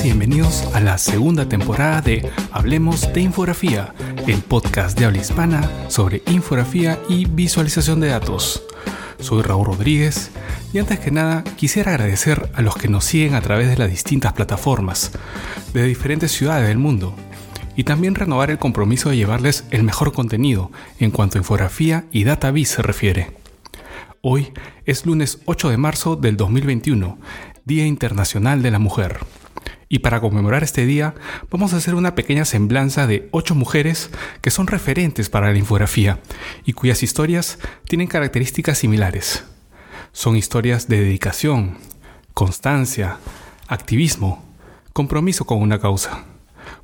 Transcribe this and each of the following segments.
y bienvenidos a la segunda temporada de Hablemos de Infografía, el podcast de habla hispana sobre infografía y visualización de datos. Soy Raúl Rodríguez y antes que nada quisiera agradecer a los que nos siguen a través de las distintas plataformas de diferentes ciudades del mundo y también renovar el compromiso de llevarles el mejor contenido en cuanto a infografía y database se refiere. Hoy es lunes 8 de marzo del 2021, Día Internacional de la Mujer. Y para conmemorar este día, vamos a hacer una pequeña semblanza de ocho mujeres que son referentes para la infografía y cuyas historias tienen características similares. Son historias de dedicación, constancia, activismo, compromiso con una causa.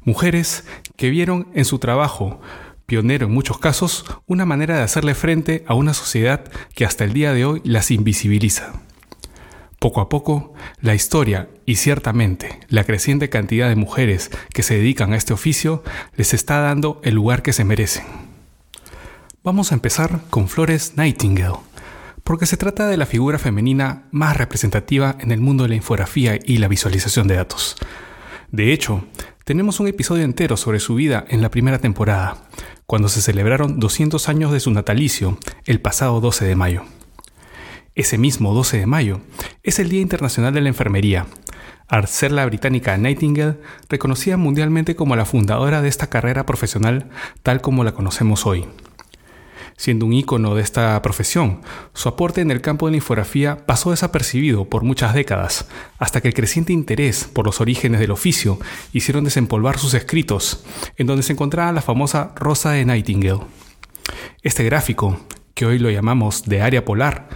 Mujeres que vieron en su trabajo, pionero en muchos casos, una manera de hacerle frente a una sociedad que hasta el día de hoy las invisibiliza. Poco a poco, la historia y ciertamente la creciente cantidad de mujeres que se dedican a este oficio les está dando el lugar que se merecen. Vamos a empezar con Flores Nightingale, porque se trata de la figura femenina más representativa en el mundo de la infografía y la visualización de datos. De hecho, tenemos un episodio entero sobre su vida en la primera temporada, cuando se celebraron 200 años de su natalicio, el pasado 12 de mayo. Ese mismo 12 de mayo es el Día Internacional de la Enfermería, al ser la británica Nightingale reconocida mundialmente como la fundadora de esta carrera profesional tal como la conocemos hoy siendo un ícono de esta profesión. Su aporte en el campo de la infografía pasó desapercibido por muchas décadas, hasta que el creciente interés por los orígenes del oficio hicieron desempolvar sus escritos, en donde se encontraba la famosa Rosa de Nightingale. Este gráfico, que hoy lo llamamos de área polar,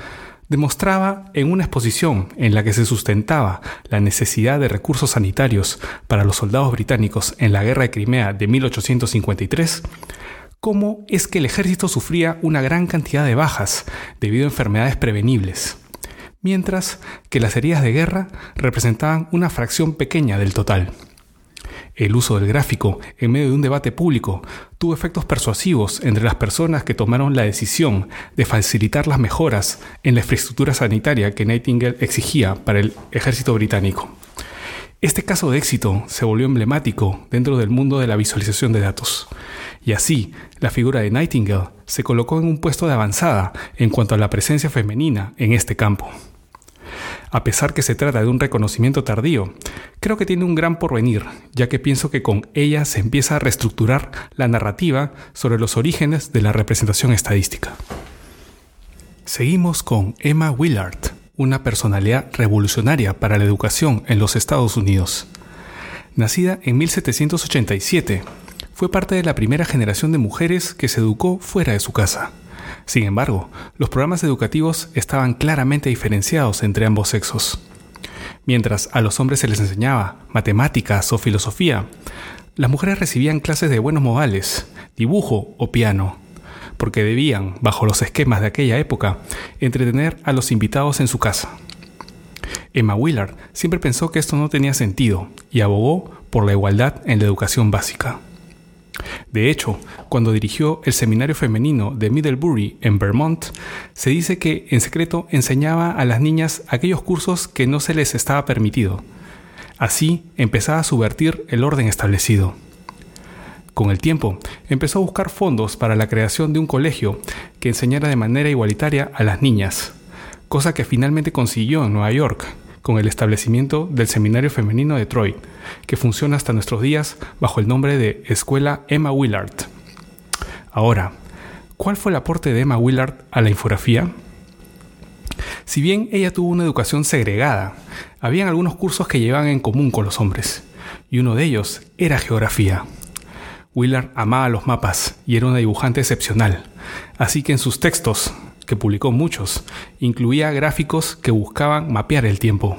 demostraba en una exposición en la que se sustentaba la necesidad de recursos sanitarios para los soldados británicos en la Guerra de Crimea de 1853, cómo es que el ejército sufría una gran cantidad de bajas debido a enfermedades prevenibles, mientras que las heridas de guerra representaban una fracción pequeña del total. El uso del gráfico en medio de un debate público tuvo efectos persuasivos entre las personas que tomaron la decisión de facilitar las mejoras en la infraestructura sanitaria que Nightingale exigía para el ejército británico. Este caso de éxito se volvió emblemático dentro del mundo de la visualización de datos, y así la figura de Nightingale se colocó en un puesto de avanzada en cuanto a la presencia femenina en este campo. A pesar que se trata de un reconocimiento tardío, creo que tiene un gran porvenir, ya que pienso que con ella se empieza a reestructurar la narrativa sobre los orígenes de la representación estadística. Seguimos con Emma Willard, una personalidad revolucionaria para la educación en los Estados Unidos. Nacida en 1787, fue parte de la primera generación de mujeres que se educó fuera de su casa. Sin embargo, los programas educativos estaban claramente diferenciados entre ambos sexos. Mientras a los hombres se les enseñaba matemáticas o filosofía, las mujeres recibían clases de buenos modales, dibujo o piano porque debían, bajo los esquemas de aquella época, entretener a los invitados en su casa. Emma Willard siempre pensó que esto no tenía sentido y abogó por la igualdad en la educación básica. De hecho, cuando dirigió el seminario femenino de Middlebury en Vermont, se dice que en secreto enseñaba a las niñas aquellos cursos que no se les estaba permitido. Así empezaba a subvertir el orden establecido. Con el tiempo, empezó a buscar fondos para la creación de un colegio que enseñara de manera igualitaria a las niñas, cosa que finalmente consiguió en Nueva York con el establecimiento del Seminario Femenino de Detroit, que funciona hasta nuestros días bajo el nombre de Escuela Emma Willard. Ahora, ¿cuál fue el aporte de Emma Willard a la infografía? Si bien ella tuvo una educación segregada, habían algunos cursos que llevaban en común con los hombres, y uno de ellos era geografía. Willard amaba los mapas y era una dibujante excepcional, así que en sus textos, que publicó muchos, incluía gráficos que buscaban mapear el tiempo.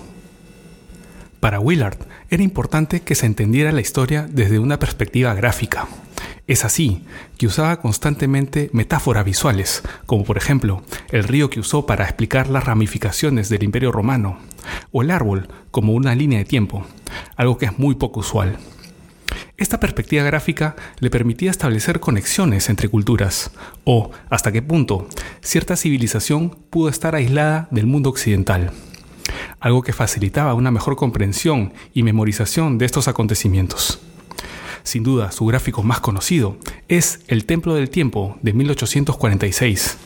Para Willard era importante que se entendiera la historia desde una perspectiva gráfica. Es así que usaba constantemente metáforas visuales, como por ejemplo el río que usó para explicar las ramificaciones del Imperio Romano, o el árbol como una línea de tiempo, algo que es muy poco usual. Esta perspectiva gráfica le permitía establecer conexiones entre culturas, o hasta qué punto cierta civilización pudo estar aislada del mundo occidental. algo que facilitaba una mejor comprensión y memorización de estos acontecimientos. Sin duda, su gráfico más conocido es El Templo del Tiempo de 1846,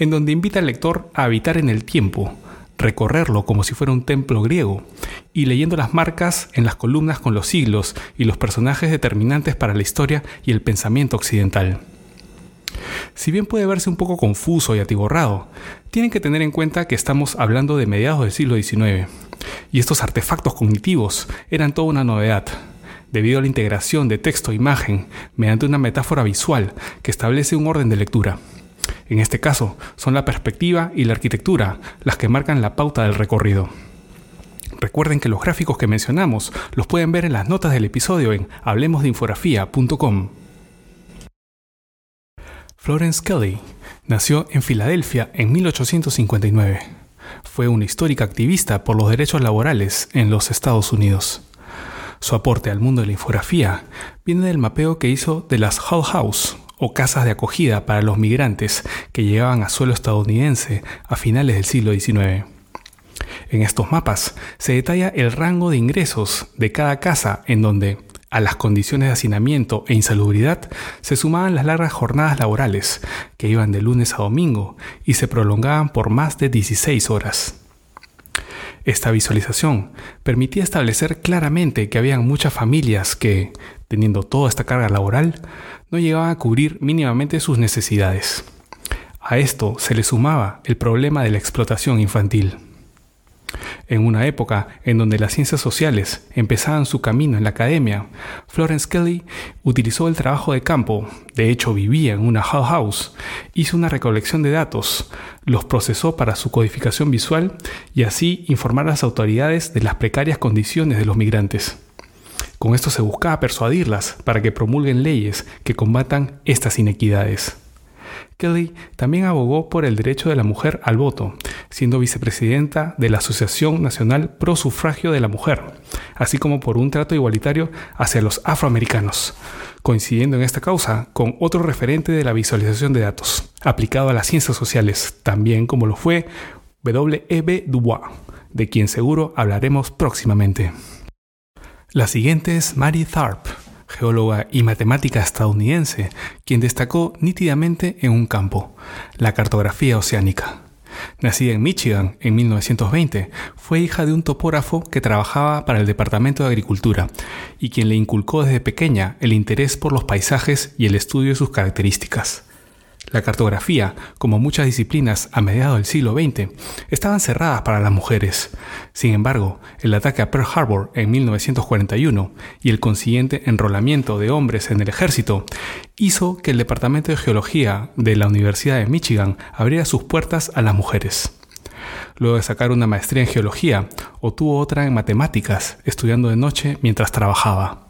en donde invita al lector a habitar en el tiempo, recorrerlo como si fuera un templo griego, y leyendo las marcas en las columnas con los siglos y los personajes determinantes para la historia y el pensamiento occidental. Si bien puede verse un poco confuso y atiborrado, tienen que tener en cuenta que estamos hablando de mediados del siglo XIX, y estos artefactos cognitivos eran toda una novedad, debido a la integración de texto e imagen mediante una metáfora visual que establece un orden de lectura. En este caso, son la perspectiva y la arquitectura las que marcan la pauta del recorrido. Recuerden que los gráficos que mencionamos los pueden ver en las notas del episodio en hablemosdeinfografía.com. Florence Kelly nació en Filadelfia en 1859. Fue una histórica activista por los derechos laborales en los Estados Unidos. Su aporte al mundo de la infografía viene del mapeo que hizo de las Hull House, o casas de acogida para los migrantes que llegaban a suelo estadounidense a finales del siglo XIX. En estos mapas se detalla el rango de ingresos de cada casa en donde, a las condiciones de hacinamiento e insalubridad se sumaban las largas jornadas laborales, que iban de lunes a domingo y se prolongaban por más de 16 horas. Esta visualización permitía establecer claramente que habían muchas familias que, teniendo toda esta carga laboral, no llegaban a cubrir mínimamente sus necesidades. A esto se le sumaba el problema de la explotación infantil. En una época en donde las ciencias sociales empezaban su camino en la academia, Florence Kelly utilizó el trabajo de campo, de hecho vivía en una Hull House, hizo una recolección de datos, los procesó para su codificación visual y así informar a las autoridades de las precarias condiciones de los migrantes. Con esto se buscaba persuadirlas para que promulguen leyes que combatan estas inequidades. Kelly también abogó por el derecho de la mujer al voto, siendo vicepresidenta de la Asociación Nacional Pro Sufragio de la Mujer, así como por un trato igualitario hacia los afroamericanos, coincidiendo en esta causa con otro referente de la visualización de datos, aplicado a las ciencias sociales, también como lo fue W.E.B. Dubois, de quien seguro hablaremos próximamente. La siguiente es Mary Tharp, geóloga y matemática estadounidense, quien destacó nítidamente en un campo, la cartografía oceánica. Nacida en Michigan en 1920, fue hija de un topógrafo que trabajaba para el Departamento de Agricultura y quien le inculcó desde pequeña el interés por los paisajes y el estudio de sus características. La cartografía, como muchas disciplinas a mediados del siglo XX, estaban cerradas para las mujeres. Sin embargo, el ataque a Pearl Harbor en 1941 y el consiguiente enrolamiento de hombres en el ejército hizo que el Departamento de Geología de la Universidad de Michigan abriera sus puertas a las mujeres. Luego de sacar una maestría en geología, obtuvo otra en matemáticas, estudiando de noche mientras trabajaba.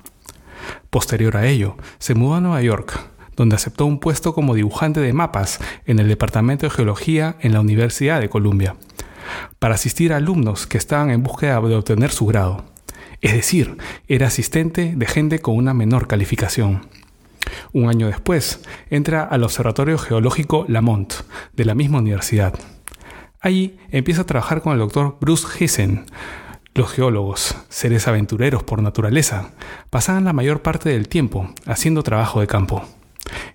Posterior a ello, se mudó a Nueva York, donde aceptó un puesto como dibujante de mapas en el Departamento de Geología en la Universidad de Columbia, para asistir a alumnos que estaban en búsqueda de obtener su grado. Es decir, era asistente de gente con una menor calificación. Un año después, entra al Observatorio Geológico Lamont, de la misma universidad. Allí empieza a trabajar con el doctor Bruce Hessen. Los geólogos, seres aventureros por naturaleza, pasaban la mayor parte del tiempo haciendo trabajo de campo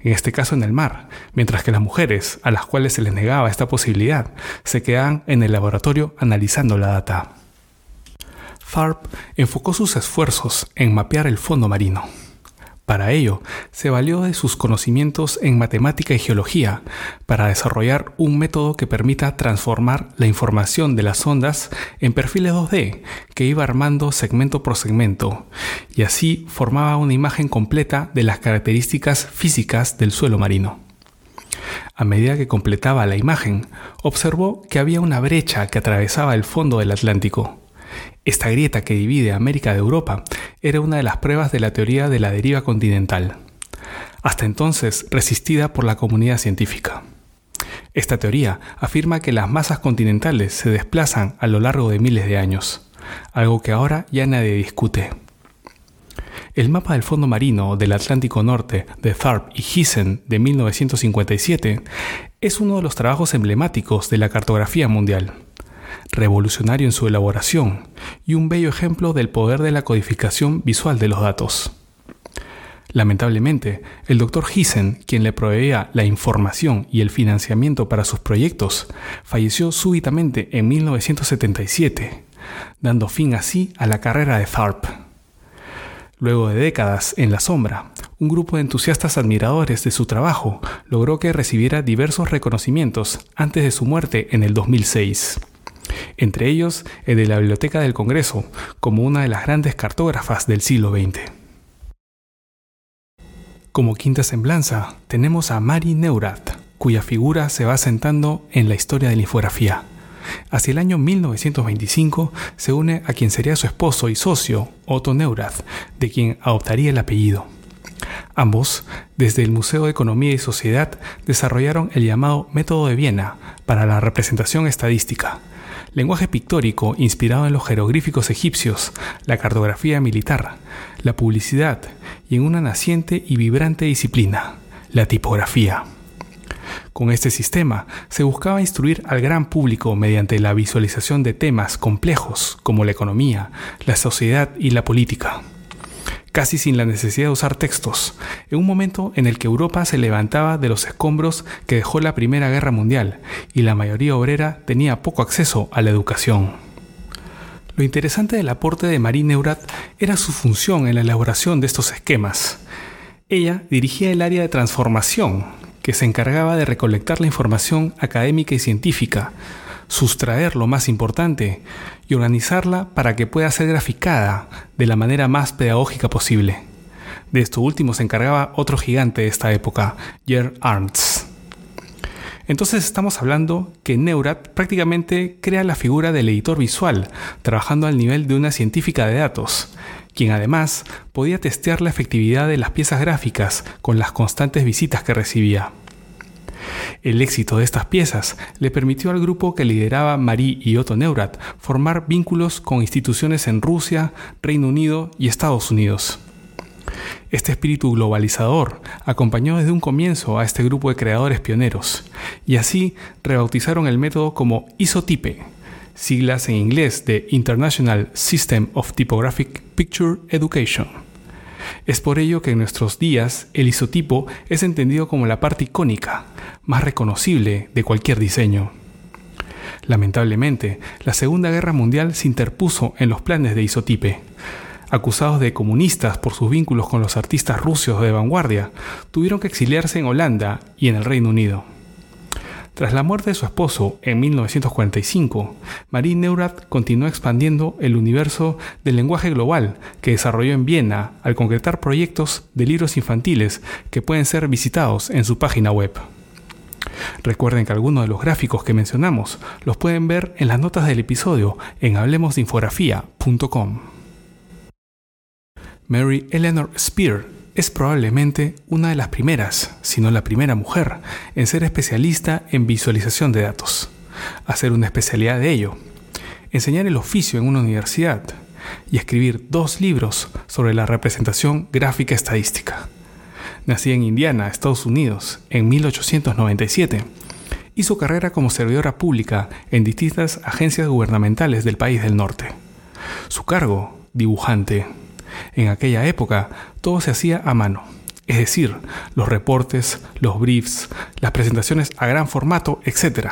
en este caso en el mar, mientras que las mujeres, a las cuales se les negaba esta posibilidad, se quedaban en el laboratorio analizando la data. Tharp enfocó sus esfuerzos en mapear el fondo marino. Para ello, se valió de sus conocimientos en matemática y geología para desarrollar un método que permita transformar la información de las ondas en perfiles 2D que iba armando segmento por segmento y así formaba una imagen completa de las características físicas del suelo marino. A medida que completaba la imagen, observó que había una brecha que atravesaba el fondo del Atlántico esta grieta que divide América de Europa era una de las pruebas de la teoría de la deriva continental, hasta entonces resistida por la comunidad científica. Esta teoría afirma que las masas continentales se desplazan a lo largo de miles de años, algo que ahora ya nadie discute. El mapa del fondo marino del Atlántico Norte de Tharp y Hissen de 1957 es uno de los trabajos emblemáticos de la cartografía mundial. Revolucionario en su elaboración y un bello ejemplo del poder de la codificación visual de los datos. Lamentablemente, el doctor Hissen, quien le proveía la información y el financiamiento para sus proyectos, falleció súbitamente en 1977, dando fin así a la carrera de Tharp. Luego de décadas en la sombra, un grupo de entusiastas admiradores de su trabajo logró que recibiera diversos reconocimientos antes de su muerte en el 2006 entre ellos el de la Biblioteca del Congreso, como una de las grandes cartógrafas del siglo XX. Como quinta semblanza, tenemos a Mari Neurath, cuya figura se va sentando en la historia de la infografía. Hacia el año 1925 se une a quien sería su esposo y socio, Otto Neurath, de quien adoptaría el apellido. Ambos, desde el Museo de Economía y Sociedad, desarrollaron el llamado Método de Viena para la representación estadística, lenguaje pictórico inspirado en los jeroglíficos egipcios, la cartografía militar, la publicidad y en una naciente y vibrante disciplina, la tipografía. Con este sistema se buscaba instruir al gran público mediante la visualización de temas complejos como la economía, la sociedad y la política casi sin la necesidad de usar textos, en un momento en el que Europa se levantaba de los escombros que dejó la Primera Guerra Mundial y la mayoría obrera tenía poco acceso a la educación. Lo interesante del aporte de Marie Neurath era su función en la elaboración de estos esquemas. Ella dirigía el área de transformación, que se encargaba de recolectar la información académica y científica, sustraer lo más importante y organizarla para que pueda ser graficada de la manera más pedagógica posible. De esto último se encargaba otro gigante de esta época, Jer Arndt. Entonces estamos hablando que Neurath prácticamente crea la figura del editor visual, trabajando al nivel de una científica de datos, quien además podía testear la efectividad de las piezas gráficas con las constantes visitas que recibía. El éxito de estas piezas le permitió al grupo que lideraba Marie y Otto Neurath formar vínculos con instituciones en Rusia, Reino Unido y Estados Unidos. Este espíritu globalizador acompañó desde un comienzo a este grupo de creadores pioneros, y así rebautizaron el método como isotype, siglas en inglés de International System of Typographic Picture Education. Es por ello que en nuestros días el isotipo es entendido como la parte icónica, más reconocible de cualquier diseño. Lamentablemente, la Segunda Guerra Mundial se interpuso en los planes de Isotipe. Acusados de comunistas por sus vínculos con los artistas rusos de vanguardia, tuvieron que exiliarse en Holanda y en el Reino Unido. Tras la muerte de su esposo en 1945, Marie Neurath continuó expandiendo el universo del lenguaje global que desarrolló en Viena al concretar proyectos de libros infantiles que pueden ser visitados en su página web. Recuerden que algunos de los gráficos que mencionamos los pueden ver en las notas del episodio en hablemosdeinfografía.com. Mary Eleanor Spear es probablemente una de las primeras, si no la primera mujer, en ser especialista en visualización de datos, hacer una especialidad de ello, enseñar el oficio en una universidad y escribir dos libros sobre la representación gráfica estadística. Nacida en Indiana, Estados Unidos, en 1897, hizo carrera como servidora pública en distintas agencias gubernamentales del país del norte. Su cargo, dibujante, en aquella época todo se hacía a mano, es decir, los reportes, los briefs, las presentaciones a gran formato, etc.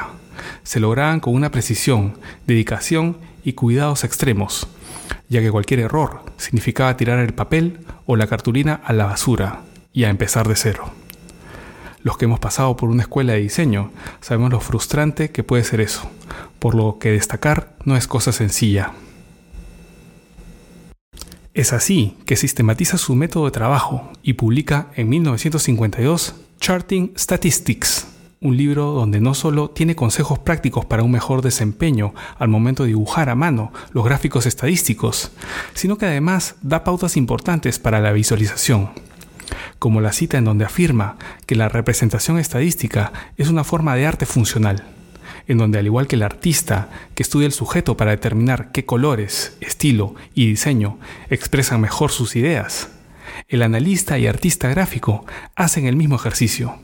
Se lograban con una precisión, dedicación y cuidados extremos, ya que cualquier error significaba tirar el papel o la cartulina a la basura y a empezar de cero. Los que hemos pasado por una escuela de diseño sabemos lo frustrante que puede ser eso, por lo que destacar no es cosa sencilla. Es así que sistematiza su método de trabajo y publica en 1952 Charting Statistics, un libro donde no solo tiene consejos prácticos para un mejor desempeño al momento de dibujar a mano los gráficos estadísticos, sino que además da pautas importantes para la visualización, como la cita en donde afirma que la representación estadística es una forma de arte funcional en donde al igual que el artista que estudia el sujeto para determinar qué colores, estilo y diseño expresan mejor sus ideas, el analista y artista gráfico hacen el mismo ejercicio.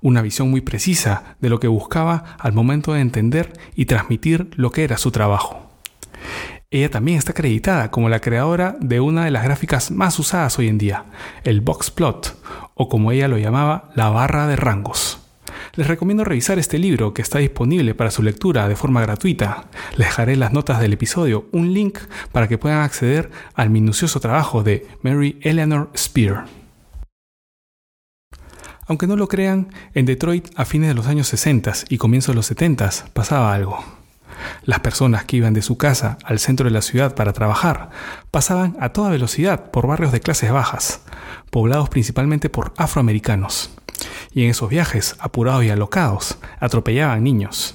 una visión muy precisa de lo que buscaba al momento de entender y transmitir lo que era su trabajo. Ella también está acreditada como la creadora de una de las gráficas más usadas hoy en día, el box plot, o como ella lo llamaba, la barra de rangos. Les recomiendo revisar este libro que está disponible para su lectura de forma gratuita. Les dejaré en las notas del episodio un link para que puedan acceder al minucioso trabajo de Mary Eleanor Spear. Aunque no lo crean, en Detroit a fines de los años 60 y comienzos de los 70 pasaba algo. Las personas que iban de su casa al centro de la ciudad para trabajar pasaban a toda velocidad por barrios de clases bajas, poblados principalmente por afroamericanos. Y en esos viajes, apurados y alocados, atropellaban niños.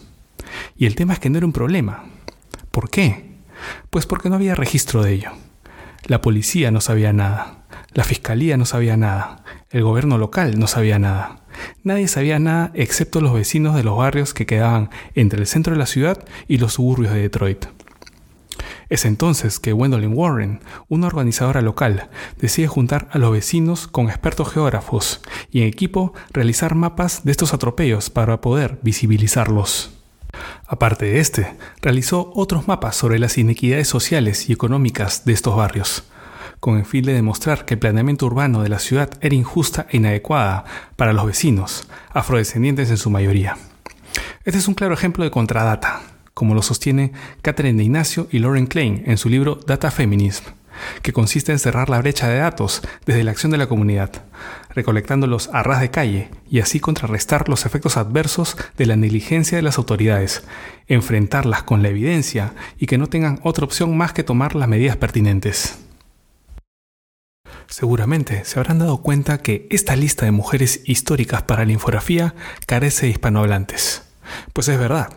Y el tema es que no era un problema. ¿Por qué? Pues porque no había registro de ello. La policía no sabía nada. La fiscalía no sabía nada. El gobierno local no sabía nada. Nadie sabía nada excepto los vecinos de los barrios que quedaban entre el centro de la ciudad y los suburbios de Detroit. Es entonces que Gwendolyn Warren, una organizadora local, decide juntar a los vecinos con expertos geógrafos y en equipo realizar mapas de estos atropellos para poder visibilizarlos. Aparte de este, realizó otros mapas sobre las inequidades sociales y económicas de estos barrios, con el fin de demostrar que el planeamiento urbano de la ciudad era injusta e inadecuada para los vecinos, afrodescendientes en su mayoría. Este es un claro ejemplo de contradata, como lo sostiene Catherine de Ignacio y Lauren Klein en su libro Data Feminism, que consiste en cerrar la brecha de datos desde la acción de la comunidad, recolectándolos a ras de calle y así contrarrestar los efectos adversos de la negligencia de las autoridades, enfrentarlas con la evidencia y que no tengan otra opción más que tomar las medidas pertinentes. Seguramente se habrán dado cuenta que esta lista de mujeres históricas para la infografía carece de hispanohablantes. Pues es verdad,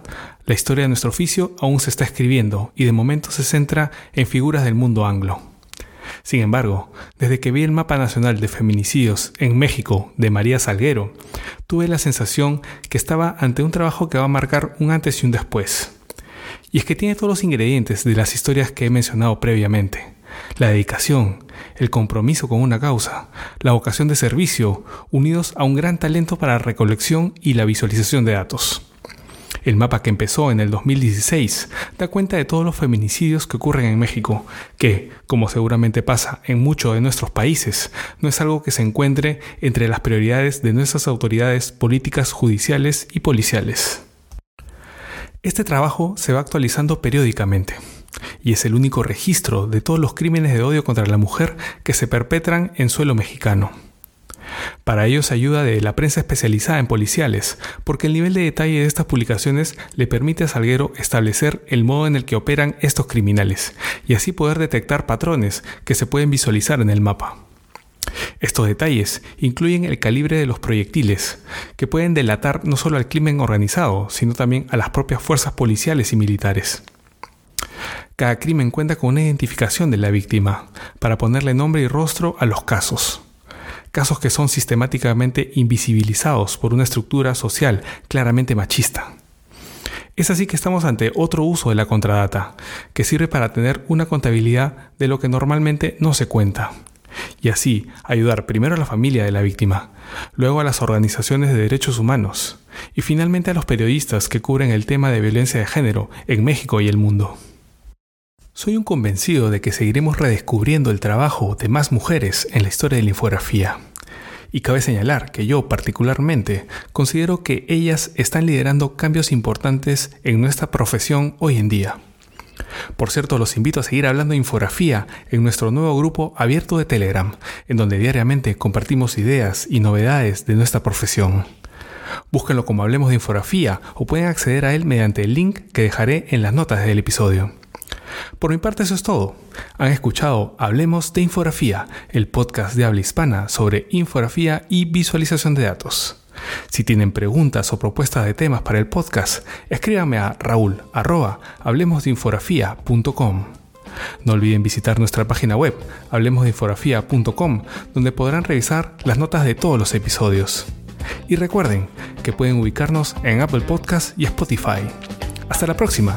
la historia de nuestro oficio aún se está escribiendo y de momento se centra en figuras del mundo anglo. Sin embargo, desde que vi el mapa nacional de feminicidios en México de María Salguero, tuve la sensación que estaba ante un trabajo que va a marcar un antes y un después. Y es que tiene todos los ingredientes de las historias que he mencionado previamente la dedicación, el compromiso con una causa, la vocación de servicio, unidos a un gran talento para la recolección y la visualización de datos. El mapa que empezó en el 2016 da cuenta de todos los feminicidios que ocurren en México, que, como seguramente pasa en muchos de nuestros países, no es algo que se encuentre entre las prioridades de nuestras autoridades políticas, judiciales y policiales. Este trabajo se va actualizando periódicamente y es el único registro de todos los crímenes de odio contra la mujer que se perpetran en suelo mexicano. Para ello se ayuda de la prensa especializada en policiales, porque el nivel de detalle de estas publicaciones le permite a Salguero establecer el modo en el que operan estos criminales, y así poder detectar patrones que se pueden visualizar en el mapa. Estos detalles incluyen el calibre de los proyectiles, que pueden delatar no solo al crimen organizado, sino también a las propias fuerzas policiales y militares. Cada crimen cuenta con una identificación de la víctima, para ponerle nombre y rostro a los casos. Casos que son sistemáticamente invisibilizados por una estructura social claramente machista. Es así que estamos ante otro uso de la contradata, que sirve para tener una contabilidad de lo que normalmente no se cuenta. Y así ayudar primero a la familia de la víctima, luego a las organizaciones de derechos humanos y finalmente a los periodistas que cubren el tema de violencia de género en México y el mundo. Soy un convencido de que seguiremos redescubriendo el trabajo de más mujeres en la historia de la infografía. Y cabe señalar que yo particularmente considero que ellas están liderando cambios importantes en nuestra profesión hoy en día. Por cierto, los invito a seguir hablando de infografía en nuestro nuevo grupo abierto de Telegram, en donde diariamente compartimos ideas y novedades de nuestra profesión. Búsquenlo como Hablemos de Infografía o pueden acceder a él mediante el link que dejaré en las notas del episodio. Por mi parte eso es todo. Han escuchado Hablemos de Infografía, el podcast de habla hispana sobre infografía y visualización de datos. Si tienen preguntas o propuestas de temas para el podcast, escríbanme a raúl No olviden visitar nuestra página web, hablemosdeinfografía.com, donde podrán revisar las notas de todos los episodios. Y recuerden que pueden ubicarnos en Apple Podcast y Spotify. Hasta la próxima.